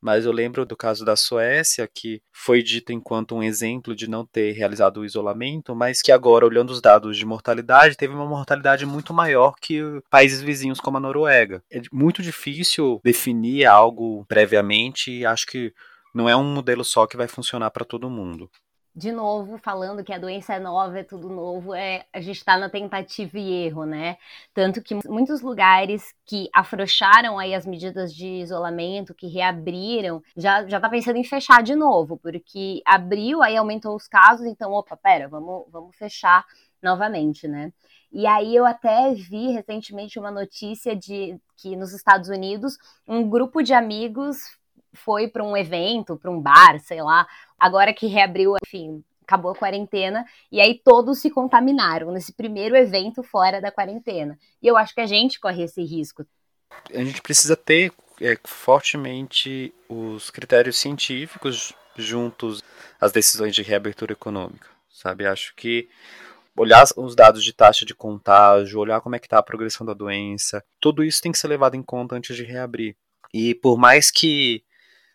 mas eu lembro do caso da Suécia, que foi dito enquanto um exemplo de não ter realizado o isolamento, mas que agora, olhando os dados de mortalidade, teve uma mortalidade muito maior que países vizinhos como a Noruega. É muito difícil definir algo previamente e acho que não é um modelo só que vai funcionar para todo mundo de novo, falando que a doença é nova, é tudo novo, é, a gente está na tentativa e erro, né? Tanto que muitos lugares que afrouxaram aí as medidas de isolamento, que reabriram, já, já tá pensando em fechar de novo, porque abriu, aí aumentou os casos, então, opa, pera, vamos, vamos fechar novamente, né? E aí eu até vi recentemente uma notícia de que nos Estados Unidos um grupo de amigos foi para um evento, para um bar, sei lá, agora que reabriu, enfim, acabou a quarentena, e aí todos se contaminaram nesse primeiro evento fora da quarentena. E eu acho que a gente corre esse risco. A gente precisa ter é, fortemente os critérios científicos juntos às decisões de reabertura econômica, sabe? Acho que olhar os dados de taxa de contágio, olhar como é que está a progressão da doença, tudo isso tem que ser levado em conta antes de reabrir. E por mais que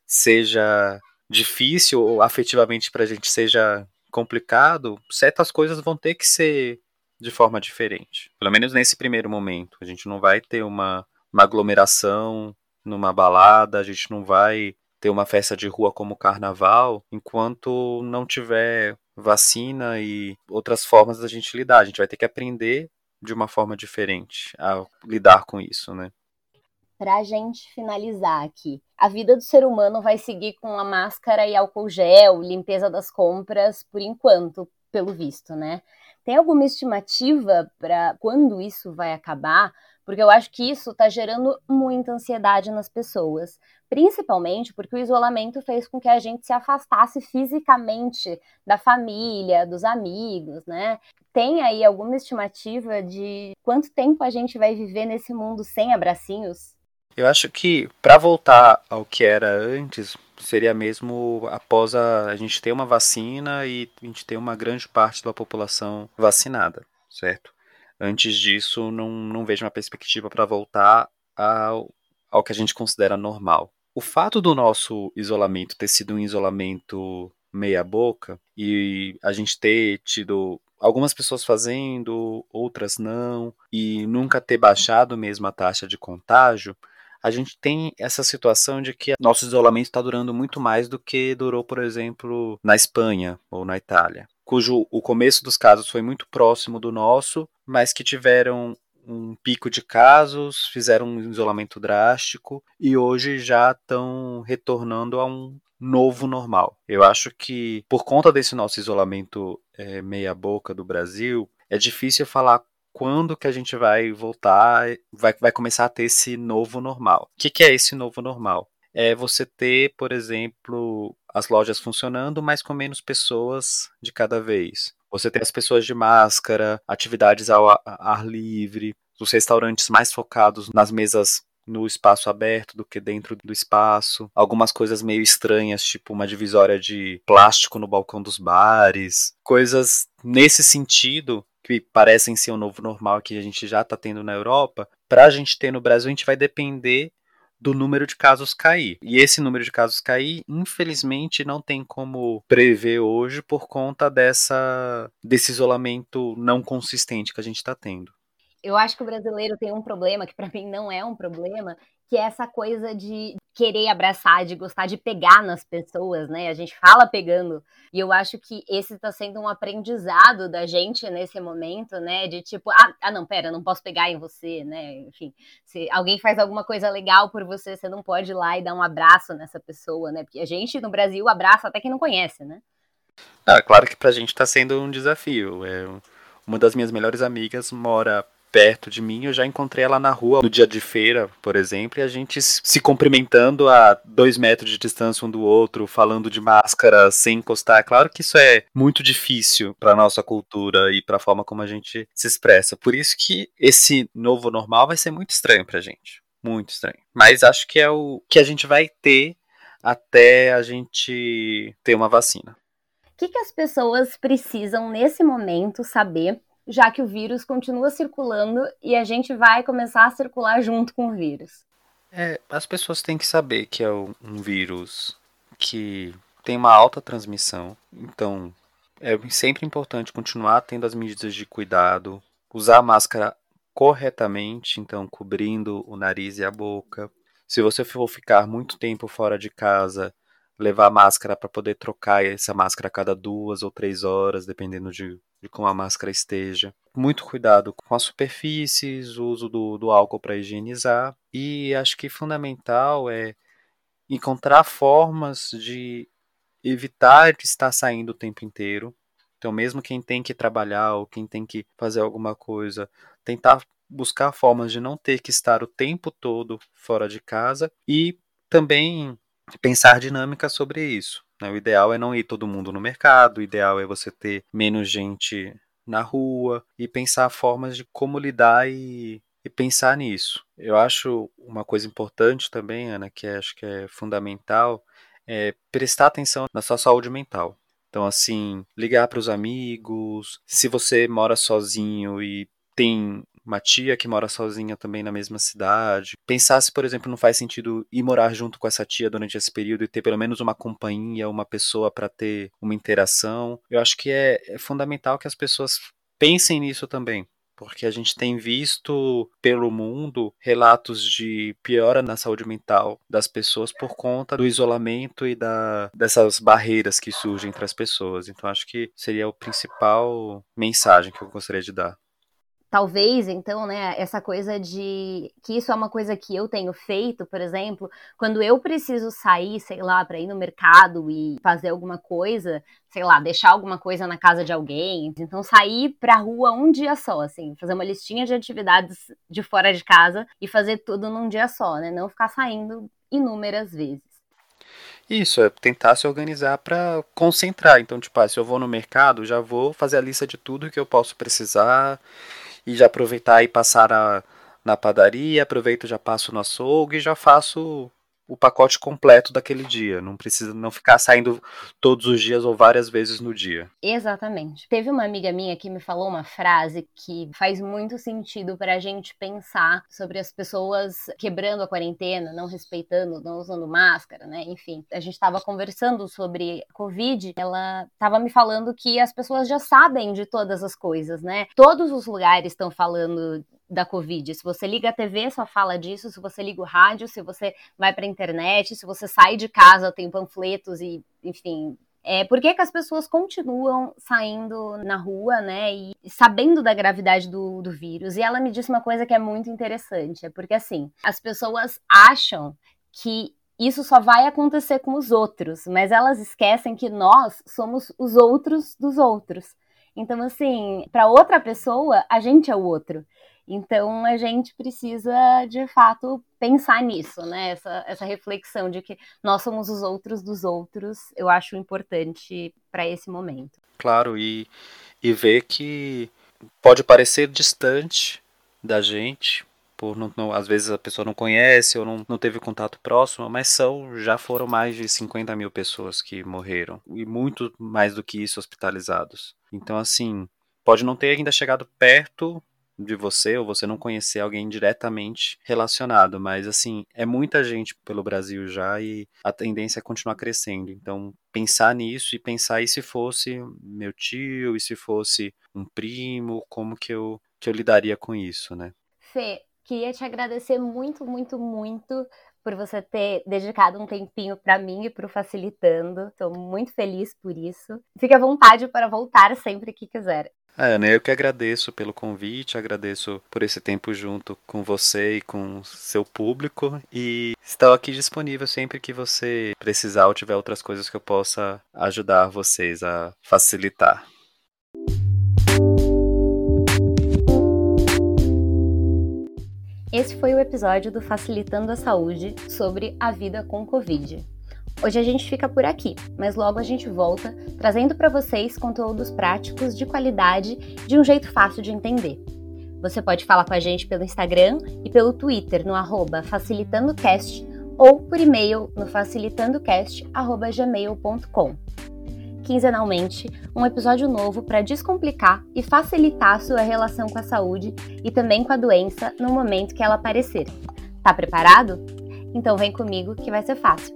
seja difícil ou afetivamente para a gente seja complicado, certas coisas vão ter que ser de forma diferente. Pelo menos nesse primeiro momento. A gente não vai ter uma, uma aglomeração numa balada, a gente não vai ter uma festa de rua como carnaval enquanto não tiver vacina e outras formas da gente lidar. A gente vai ter que aprender de uma forma diferente a lidar com isso, né? Para a gente finalizar aqui, a vida do ser humano vai seguir com a máscara e álcool gel, limpeza das compras, por enquanto, pelo visto, né? Tem alguma estimativa para quando isso vai acabar? Porque eu acho que isso está gerando muita ansiedade nas pessoas, principalmente porque o isolamento fez com que a gente se afastasse fisicamente da família, dos amigos, né? Tem aí alguma estimativa de quanto tempo a gente vai viver nesse mundo sem abracinhos? Eu acho que para voltar ao que era antes, seria mesmo após a, a gente ter uma vacina e a gente ter uma grande parte da população vacinada, certo? Antes disso, não, não vejo uma perspectiva para voltar ao, ao que a gente considera normal. O fato do nosso isolamento ter sido um isolamento meia-boca e a gente ter tido algumas pessoas fazendo, outras não, e nunca ter baixado mesmo a taxa de contágio, a gente tem essa situação de que nosso isolamento está durando muito mais do que durou, por exemplo, na Espanha ou na Itália, cujo o começo dos casos foi muito próximo do nosso, mas que tiveram um pico de casos, fizeram um isolamento drástico e hoje já estão retornando a um novo normal. Eu acho que por conta desse nosso isolamento é, meia boca do Brasil, é difícil falar quando que a gente vai voltar, vai, vai começar a ter esse novo normal. O que, que é esse novo normal? É você ter, por exemplo, as lojas funcionando, mas com menos pessoas de cada vez. Você ter as pessoas de máscara, atividades ao ar livre, os restaurantes mais focados nas mesas no espaço aberto do que dentro do espaço. Algumas coisas meio estranhas, tipo uma divisória de plástico no balcão dos bares. Coisas nesse sentido que parecem ser o novo normal que a gente já está tendo na Europa, para a gente ter no Brasil, a gente vai depender do número de casos cair. E esse número de casos cair, infelizmente, não tem como prever hoje por conta dessa desse isolamento não consistente que a gente está tendo. Eu acho que o brasileiro tem um problema que para mim não é um problema, que é essa coisa de querer abraçar, de gostar de pegar nas pessoas, né? A gente fala pegando. E eu acho que esse está sendo um aprendizado da gente nesse momento, né? De tipo, ah, ah, não, pera, não posso pegar em você, né? Enfim, se alguém faz alguma coisa legal por você, você não pode ir lá e dar um abraço nessa pessoa, né? Porque a gente no Brasil abraça até quem não conhece, né? Ah, claro que pra gente está sendo um desafio. É, uma das minhas melhores amigas mora perto de mim, eu já encontrei ela na rua no dia de feira, por exemplo, e a gente se cumprimentando a dois metros de distância um do outro, falando de máscara sem encostar. É claro que isso é muito difícil para nossa cultura e para a forma como a gente se expressa. Por isso que esse novo normal vai ser muito estranho pra gente. Muito estranho. Mas acho que é o que a gente vai ter até a gente ter uma vacina. O que, que as pessoas precisam nesse momento saber já que o vírus continua circulando e a gente vai começar a circular junto com o vírus. É, as pessoas têm que saber que é um vírus que tem uma alta transmissão, então é sempre importante continuar tendo as medidas de cuidado, usar a máscara corretamente, então cobrindo o nariz e a boca. Se você for ficar muito tempo fora de casa, levar máscara para poder trocar essa máscara a cada duas ou três horas, dependendo de, de como a máscara esteja. Muito cuidado com as superfícies, uso do, do álcool para higienizar. E acho que fundamental é encontrar formas de evitar de estar saindo o tempo inteiro. Então, mesmo quem tem que trabalhar ou quem tem que fazer alguma coisa, tentar buscar formas de não ter que estar o tempo todo fora de casa e também pensar dinâmicas sobre isso. Né? O ideal é não ir todo mundo no mercado, o ideal é você ter menos gente na rua e pensar formas de como lidar e, e pensar nisso. Eu acho uma coisa importante também, Ana, que acho que é fundamental, é prestar atenção na sua saúde mental. Então, assim, ligar para os amigos. Se você mora sozinho e tem uma tia que mora sozinha também na mesma cidade. Pensar se, por exemplo, não faz sentido ir morar junto com essa tia durante esse período e ter pelo menos uma companhia, uma pessoa para ter uma interação. Eu acho que é, é fundamental que as pessoas pensem nisso também porque a gente tem visto pelo mundo relatos de piora na saúde mental das pessoas por conta do isolamento e da, dessas barreiras que surgem entre as pessoas. Então acho que seria a principal mensagem que eu gostaria de dar. Talvez, então, né, essa coisa de que isso é uma coisa que eu tenho feito, por exemplo, quando eu preciso sair, sei lá, para ir no mercado e fazer alguma coisa, sei lá, deixar alguma coisa na casa de alguém, então sair pra rua um dia só, assim, fazer uma listinha de atividades de fora de casa e fazer tudo num dia só, né, não ficar saindo inúmeras vezes. Isso, é tentar se organizar para concentrar. Então, tipo, ah, se eu vou no mercado, já vou fazer a lista de tudo que eu posso precisar e já aproveitar e passar a, na padaria, aproveito já passo no açougue e já faço o pacote completo daquele dia. Não precisa não ficar saindo todos os dias ou várias vezes no dia. Exatamente. Teve uma amiga minha que me falou uma frase que faz muito sentido para a gente pensar sobre as pessoas quebrando a quarentena, não respeitando, não usando máscara, né? Enfim, a gente estava conversando sobre Covid. Ela estava me falando que as pessoas já sabem de todas as coisas, né? Todos os lugares estão falando da Covid. Se você liga a TV, só fala disso. Se você liga o rádio, se você vai para a internet, se você sai de casa, tem panfletos e, enfim. É, por que, que as pessoas continuam saindo na rua, né, e sabendo da gravidade do, do vírus? E ela me disse uma coisa que é muito interessante, é porque, assim, as pessoas acham que isso só vai acontecer com os outros, mas elas esquecem que nós somos os outros dos outros. Então, assim, para outra pessoa, a gente é o outro. Então a gente precisa, de fato, pensar nisso, né? Essa, essa reflexão de que nós somos os outros dos outros, eu acho importante para esse momento. Claro, e, e ver que pode parecer distante da gente, por não, não, às vezes a pessoa não conhece ou não, não teve contato próximo, mas são já foram mais de 50 mil pessoas que morreram e muito mais do que isso hospitalizados. Então assim pode não ter ainda chegado perto de você ou você não conhecer alguém diretamente relacionado, mas assim, é muita gente pelo Brasil já e a tendência é continuar crescendo. Então, pensar nisso e pensar e se fosse meu tio, e se fosse um primo, como que eu que eu lidaria com isso, né? Fê, queria te agradecer muito, muito, muito por você ter dedicado um tempinho para mim e para o Facilitando. Estou muito feliz por isso. Fique à vontade para voltar sempre que quiser. É, né? Eu que agradeço pelo convite, agradeço por esse tempo junto com você e com seu público e estou aqui disponível sempre que você precisar ou tiver outras coisas que eu possa ajudar vocês a facilitar. Esse foi o episódio do Facilitando a Saúde sobre a vida com Covid. Hoje a gente fica por aqui, mas logo a gente volta trazendo para vocês conteúdos práticos de qualidade de um jeito fácil de entender. Você pode falar com a gente pelo Instagram e pelo Twitter no facilitandocast ou por e-mail no facilitandocast.gmail.com. Quinzenalmente, um episódio novo para descomplicar e facilitar sua relação com a saúde e também com a doença no momento que ela aparecer. Tá preparado? Então vem comigo que vai ser fácil.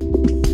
you